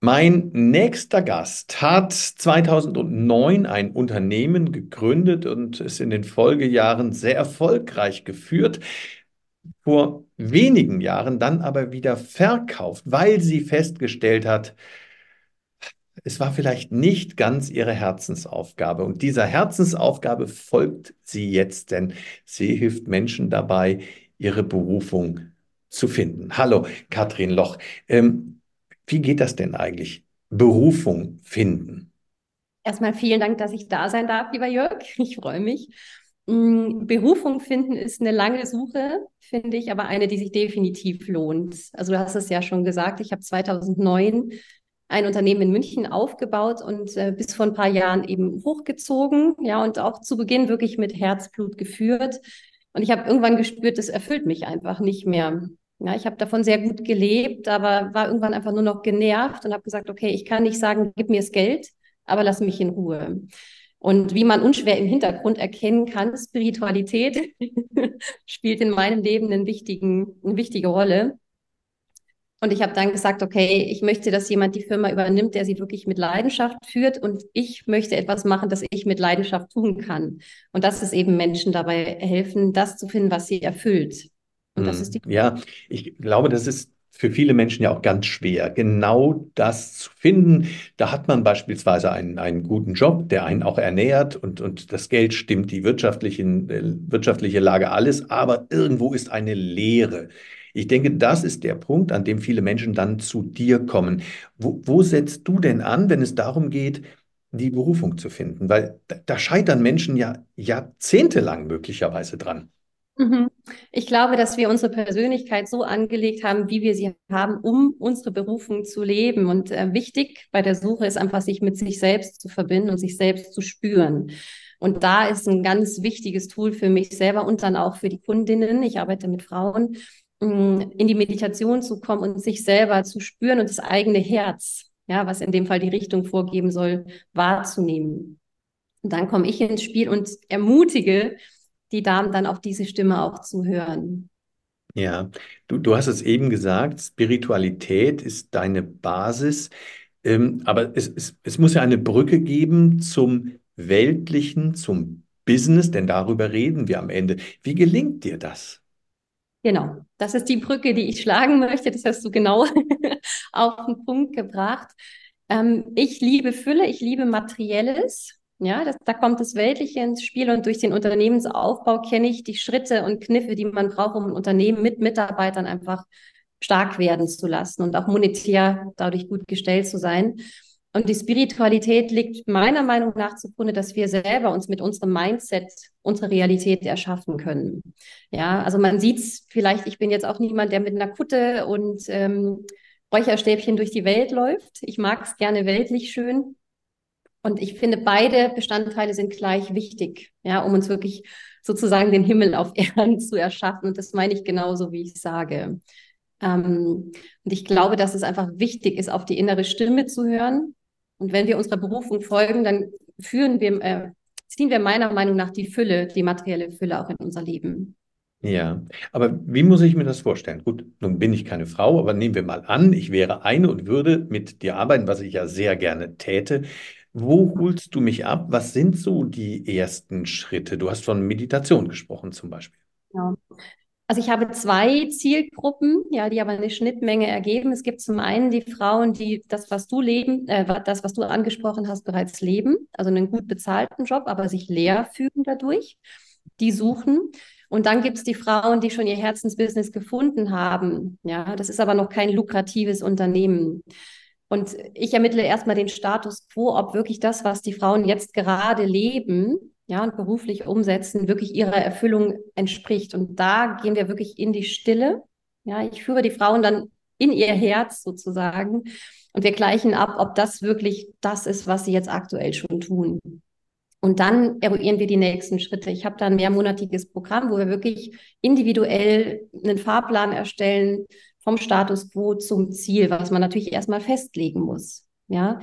Mein nächster Gast hat 2009 ein Unternehmen gegründet und es in den Folgejahren sehr erfolgreich geführt. Vor wenigen Jahren dann aber wieder verkauft, weil sie festgestellt hat, es war vielleicht nicht ganz ihre Herzensaufgabe. Und dieser Herzensaufgabe folgt sie jetzt, denn sie hilft Menschen dabei, ihre Berufung zu finden. Hallo, Katrin Loch. Ähm, wie geht das denn eigentlich? Berufung finden. Erstmal vielen Dank, dass ich da sein darf, lieber Jörg. Ich freue mich. Mm, Berufung finden ist eine lange Suche, finde ich, aber eine, die sich definitiv lohnt. Also du hast es ja schon gesagt, ich habe 2009 ein Unternehmen in München aufgebaut und äh, bis vor ein paar Jahren eben hochgezogen, ja, und auch zu Beginn wirklich mit Herzblut geführt. Und ich habe irgendwann gespürt, das erfüllt mich einfach nicht mehr. Ja, ich habe davon sehr gut gelebt, aber war irgendwann einfach nur noch genervt und habe gesagt, okay, ich kann nicht sagen, gib mir das Geld, aber lass mich in Ruhe. Und wie man unschwer im Hintergrund erkennen kann, Spiritualität spielt in meinem Leben einen wichtigen, eine wichtige Rolle. Und ich habe dann gesagt, okay, ich möchte, dass jemand die Firma übernimmt, der sie wirklich mit Leidenschaft führt. Und ich möchte etwas machen, das ich mit Leidenschaft tun kann. Und das ist eben Menschen dabei helfen, das zu finden, was sie erfüllt. Und das ist die. Hm, ja, ich glaube, das ist für viele Menschen ja auch ganz schwer, genau das zu finden. Da hat man beispielsweise einen, einen guten Job, der einen auch ernährt und, und das Geld stimmt, die wirtschaftlichen, äh, wirtschaftliche Lage, alles, aber irgendwo ist eine Leere. Ich denke, das ist der Punkt, an dem viele Menschen dann zu dir kommen. Wo, wo setzt du denn an, wenn es darum geht, die Berufung zu finden? Weil da, da scheitern Menschen ja jahrzehntelang möglicherweise dran. Mhm. Ich glaube, dass wir unsere Persönlichkeit so angelegt haben, wie wir sie haben, um unsere Berufung zu leben. Und äh, wichtig bei der Suche ist einfach, sich mit sich selbst zu verbinden und sich selbst zu spüren. Und da ist ein ganz wichtiges Tool für mich selber und dann auch für die Kundinnen. Ich arbeite mit Frauen, mm, in die Meditation zu kommen und sich selber zu spüren und das eigene Herz, ja, was in dem Fall die Richtung vorgeben soll, wahrzunehmen. Und dann komme ich ins Spiel und ermutige, die Damen dann auf diese Stimme auch zu hören. Ja, du, du hast es eben gesagt, Spiritualität ist deine Basis, ähm, aber es, es, es muss ja eine Brücke geben zum Weltlichen, zum Business, denn darüber reden wir am Ende. Wie gelingt dir das? Genau, das ist die Brücke, die ich schlagen möchte. Das hast du genau auf den Punkt gebracht. Ähm, ich liebe Fülle, ich liebe Materielles. Ja, das, da kommt das Weltliche ins Spiel und durch den Unternehmensaufbau kenne ich die Schritte und Kniffe, die man braucht, um ein Unternehmen mit Mitarbeitern einfach stark werden zu lassen und auch monetär dadurch gut gestellt zu sein. Und die Spiritualität liegt meiner Meinung nach zugrunde, dass wir selber uns mit unserem Mindset unsere Realität erschaffen können. Ja, also man sieht es vielleicht, ich bin jetzt auch niemand, der mit einer Kutte und ähm, Räucherstäbchen durch die Welt läuft. Ich mag es gerne weltlich schön. Und ich finde, beide Bestandteile sind gleich wichtig, ja, um uns wirklich sozusagen den Himmel auf Erden zu erschaffen. Und das meine ich genauso, wie ich sage. Ähm, und ich glaube, dass es einfach wichtig ist, auf die innere Stimme zu hören. Und wenn wir unserer Berufung folgen, dann führen wir, äh, ziehen wir meiner Meinung nach die Fülle, die materielle Fülle auch in unser Leben. Ja, aber wie muss ich mir das vorstellen? Gut, nun bin ich keine Frau, aber nehmen wir mal an, ich wäre eine und würde mit dir arbeiten, was ich ja sehr gerne täte. Wo holst du mich ab? Was sind so die ersten Schritte? Du hast von Meditation gesprochen zum Beispiel. Ja. Also ich habe zwei Zielgruppen, ja, die aber eine Schnittmenge ergeben. Es gibt zum einen die Frauen, die das, was du leben, äh, das, was du angesprochen hast, bereits leben, also einen gut bezahlten Job, aber sich leer fühlen dadurch. Die suchen. Und dann gibt es die Frauen, die schon ihr Herzensbusiness gefunden haben. Ja, das ist aber noch kein lukratives Unternehmen. Und ich ermittle erstmal den Status quo, ob wirklich das, was die Frauen jetzt gerade leben, ja, und beruflich umsetzen, wirklich ihrer Erfüllung entspricht. Und da gehen wir wirklich in die Stille. Ja, ich führe die Frauen dann in ihr Herz sozusagen und wir gleichen ab, ob das wirklich das ist, was sie jetzt aktuell schon tun. Und dann eruieren wir die nächsten Schritte. Ich habe da ein mehrmonatiges Programm, wo wir wirklich individuell einen Fahrplan erstellen vom Status quo zum Ziel, was man natürlich erstmal festlegen muss. Ja,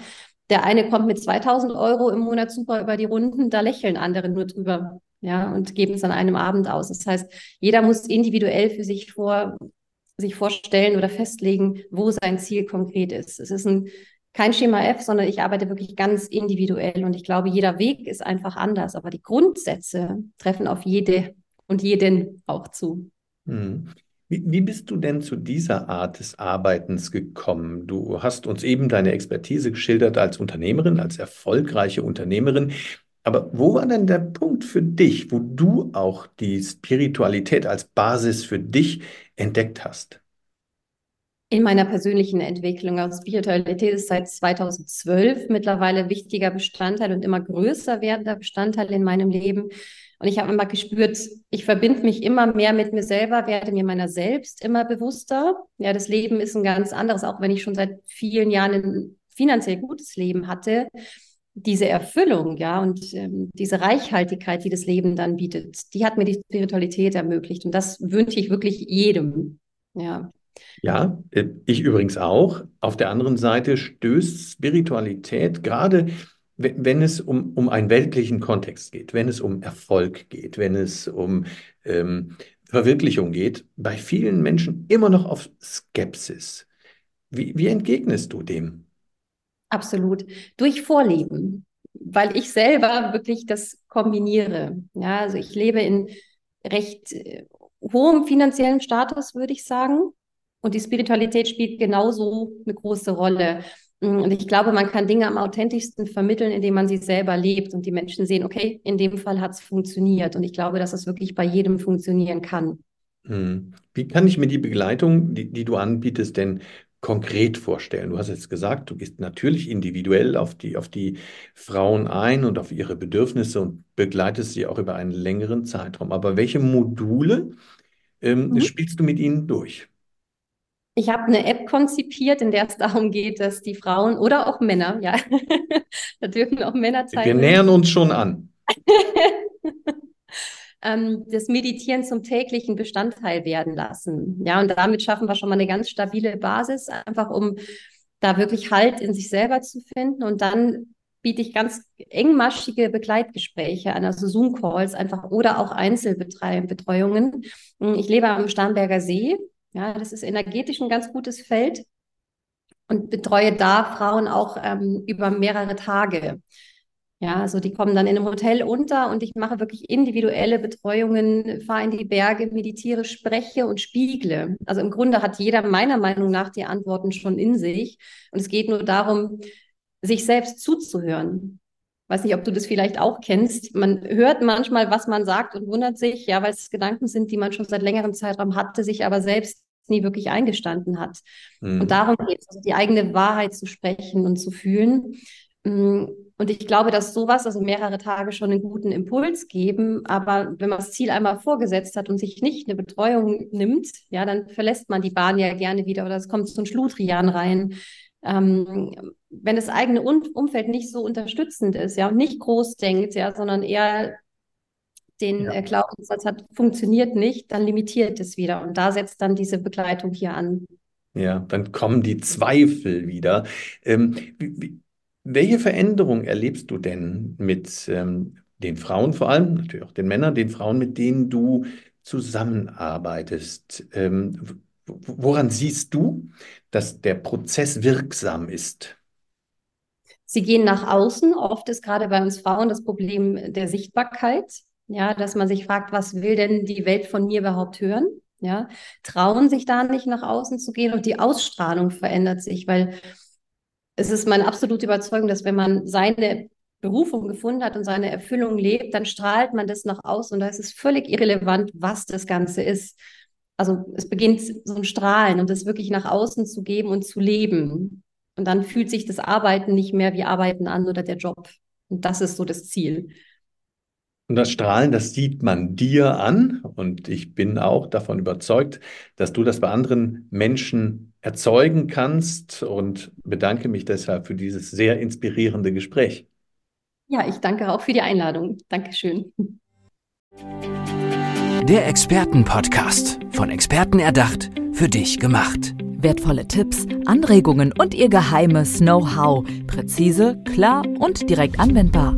der eine kommt mit 2000 Euro im Monat super über die Runden, da lächeln andere nur drüber, ja, und geben es an einem Abend aus. Das heißt, jeder muss individuell für sich vor, sich vorstellen oder festlegen, wo sein Ziel konkret ist. Es ist ein, kein Schema F, sondern ich arbeite wirklich ganz individuell und ich glaube, jeder Weg ist einfach anders, aber die Grundsätze treffen auf jede und jeden auch zu. Mhm. Wie, wie bist du denn zu dieser Art des Arbeitens gekommen? Du hast uns eben deine Expertise geschildert als Unternehmerin, als erfolgreiche Unternehmerin. Aber wo war denn der Punkt für dich, wo du auch die Spiritualität als Basis für dich entdeckt hast? In meiner persönlichen Entwicklung. Also Spiritualität ist seit 2012 mittlerweile wichtiger Bestandteil und immer größer werdender Bestandteil in meinem Leben. Und ich habe immer gespürt, ich verbinde mich immer mehr mit mir selber, werde mir meiner selbst immer bewusster. Ja, das Leben ist ein ganz anderes, auch wenn ich schon seit vielen Jahren ein finanziell gutes Leben hatte diese Erfüllung, ja, und ähm, diese Reichhaltigkeit, die das Leben dann bietet, die hat mir die Spiritualität ermöglicht. Und das wünsche ich wirklich jedem, ja. Ja, äh, ich übrigens auch. Auf der anderen Seite stößt Spiritualität gerade, wenn es um, um einen weltlichen Kontext geht, wenn es um Erfolg geht, wenn es um ähm, Verwirklichung geht, bei vielen Menschen immer noch auf Skepsis. Wie, wie entgegnest du dem? Absolut. Durch Vorleben, weil ich selber wirklich das kombiniere. Ja, also ich lebe in recht äh, hohem finanziellen Status, würde ich sagen. Und die Spiritualität spielt genauso eine große Rolle. Und ich glaube, man kann Dinge am authentischsten vermitteln, indem man sie selber lebt und die Menschen sehen, okay, in dem Fall hat es funktioniert. Und ich glaube, dass es wirklich bei jedem funktionieren kann. Hm. Wie kann ich mir die Begleitung, die, die du anbietest, denn konkret vorstellen? Du hast jetzt gesagt, du gehst natürlich individuell auf die, auf die Frauen ein und auf ihre Bedürfnisse und begleitest sie auch über einen längeren Zeitraum. Aber welche Module ähm, mhm. spielst du mit ihnen durch? Ich habe eine App konzipiert, in der es darum geht, dass die Frauen oder auch Männer, ja, da dürfen auch Männer teilnehmen. Wir nähern uns schon an. ähm, das Meditieren zum täglichen Bestandteil werden lassen. Ja, und damit schaffen wir schon mal eine ganz stabile Basis, einfach um da wirklich Halt in sich selber zu finden. Und dann biete ich ganz engmaschige Begleitgespräche an, also Zoom-Calls einfach oder auch Einzelbetreuungen. Ich lebe am Starnberger See. Ja, das ist energetisch ein ganz gutes Feld und betreue da Frauen auch ähm, über mehrere Tage. Ja, also die kommen dann in einem Hotel unter und ich mache wirklich individuelle Betreuungen, fahre in die Berge, meditiere, spreche und spiegle. Also im Grunde hat jeder meiner Meinung nach die Antworten schon in sich. Und es geht nur darum, sich selbst zuzuhören. Weiß nicht, ob du das vielleicht auch kennst. Man hört manchmal, was man sagt und wundert sich, ja, weil es Gedanken sind, die man schon seit längerem Zeitraum hatte, sich aber selbst nie wirklich eingestanden hat. Mhm. Und darum geht es, also die eigene Wahrheit zu sprechen und zu fühlen. Mm, und ich glaube, dass sowas, also mehrere Tage schon einen guten Impuls geben, aber wenn man das Ziel einmal vorgesetzt hat und sich nicht eine Betreuung nimmt, ja, dann verlässt man die Bahn ja gerne wieder oder es kommt so ein Schludrian rein. Ähm, wenn das eigene um Umfeld nicht so unterstützend ist, ja, und nicht groß denkt, ja, sondern eher den ja. Äh, Glaubenssatz hat, funktioniert nicht, dann limitiert es wieder. Und da setzt dann diese Begleitung hier an. Ja, dann kommen die Zweifel wieder. Ähm, wie, welche Veränderung erlebst du denn mit ähm, den Frauen vor allem, natürlich auch den Männern, den Frauen, mit denen du zusammenarbeitest? Ähm, woran siehst du, dass der Prozess wirksam ist? Sie gehen nach außen. Oft ist gerade bei uns Frauen das Problem der Sichtbarkeit. Ja, dass man sich fragt, was will denn die Welt von mir überhaupt hören? Ja, trauen sich da nicht nach außen zu gehen und die Ausstrahlung verändert sich, weil es ist meine absolute Überzeugung, dass wenn man seine Berufung gefunden hat und seine Erfüllung lebt, dann strahlt man das nach außen und da ist es völlig irrelevant, was das Ganze ist. Also es beginnt so ein Strahlen und das wirklich nach außen zu geben und zu leben. Und dann fühlt sich das Arbeiten nicht mehr wie Arbeiten an oder der Job. Und das ist so das Ziel. Und das Strahlen, das sieht man dir an. Und ich bin auch davon überzeugt, dass du das bei anderen Menschen erzeugen kannst und bedanke mich deshalb für dieses sehr inspirierende Gespräch. Ja, ich danke auch für die Einladung. Dankeschön. Der Expertenpodcast, von Experten erdacht, für dich gemacht. Wertvolle Tipps, Anregungen und ihr geheimes Know-how. Präzise, klar und direkt anwendbar.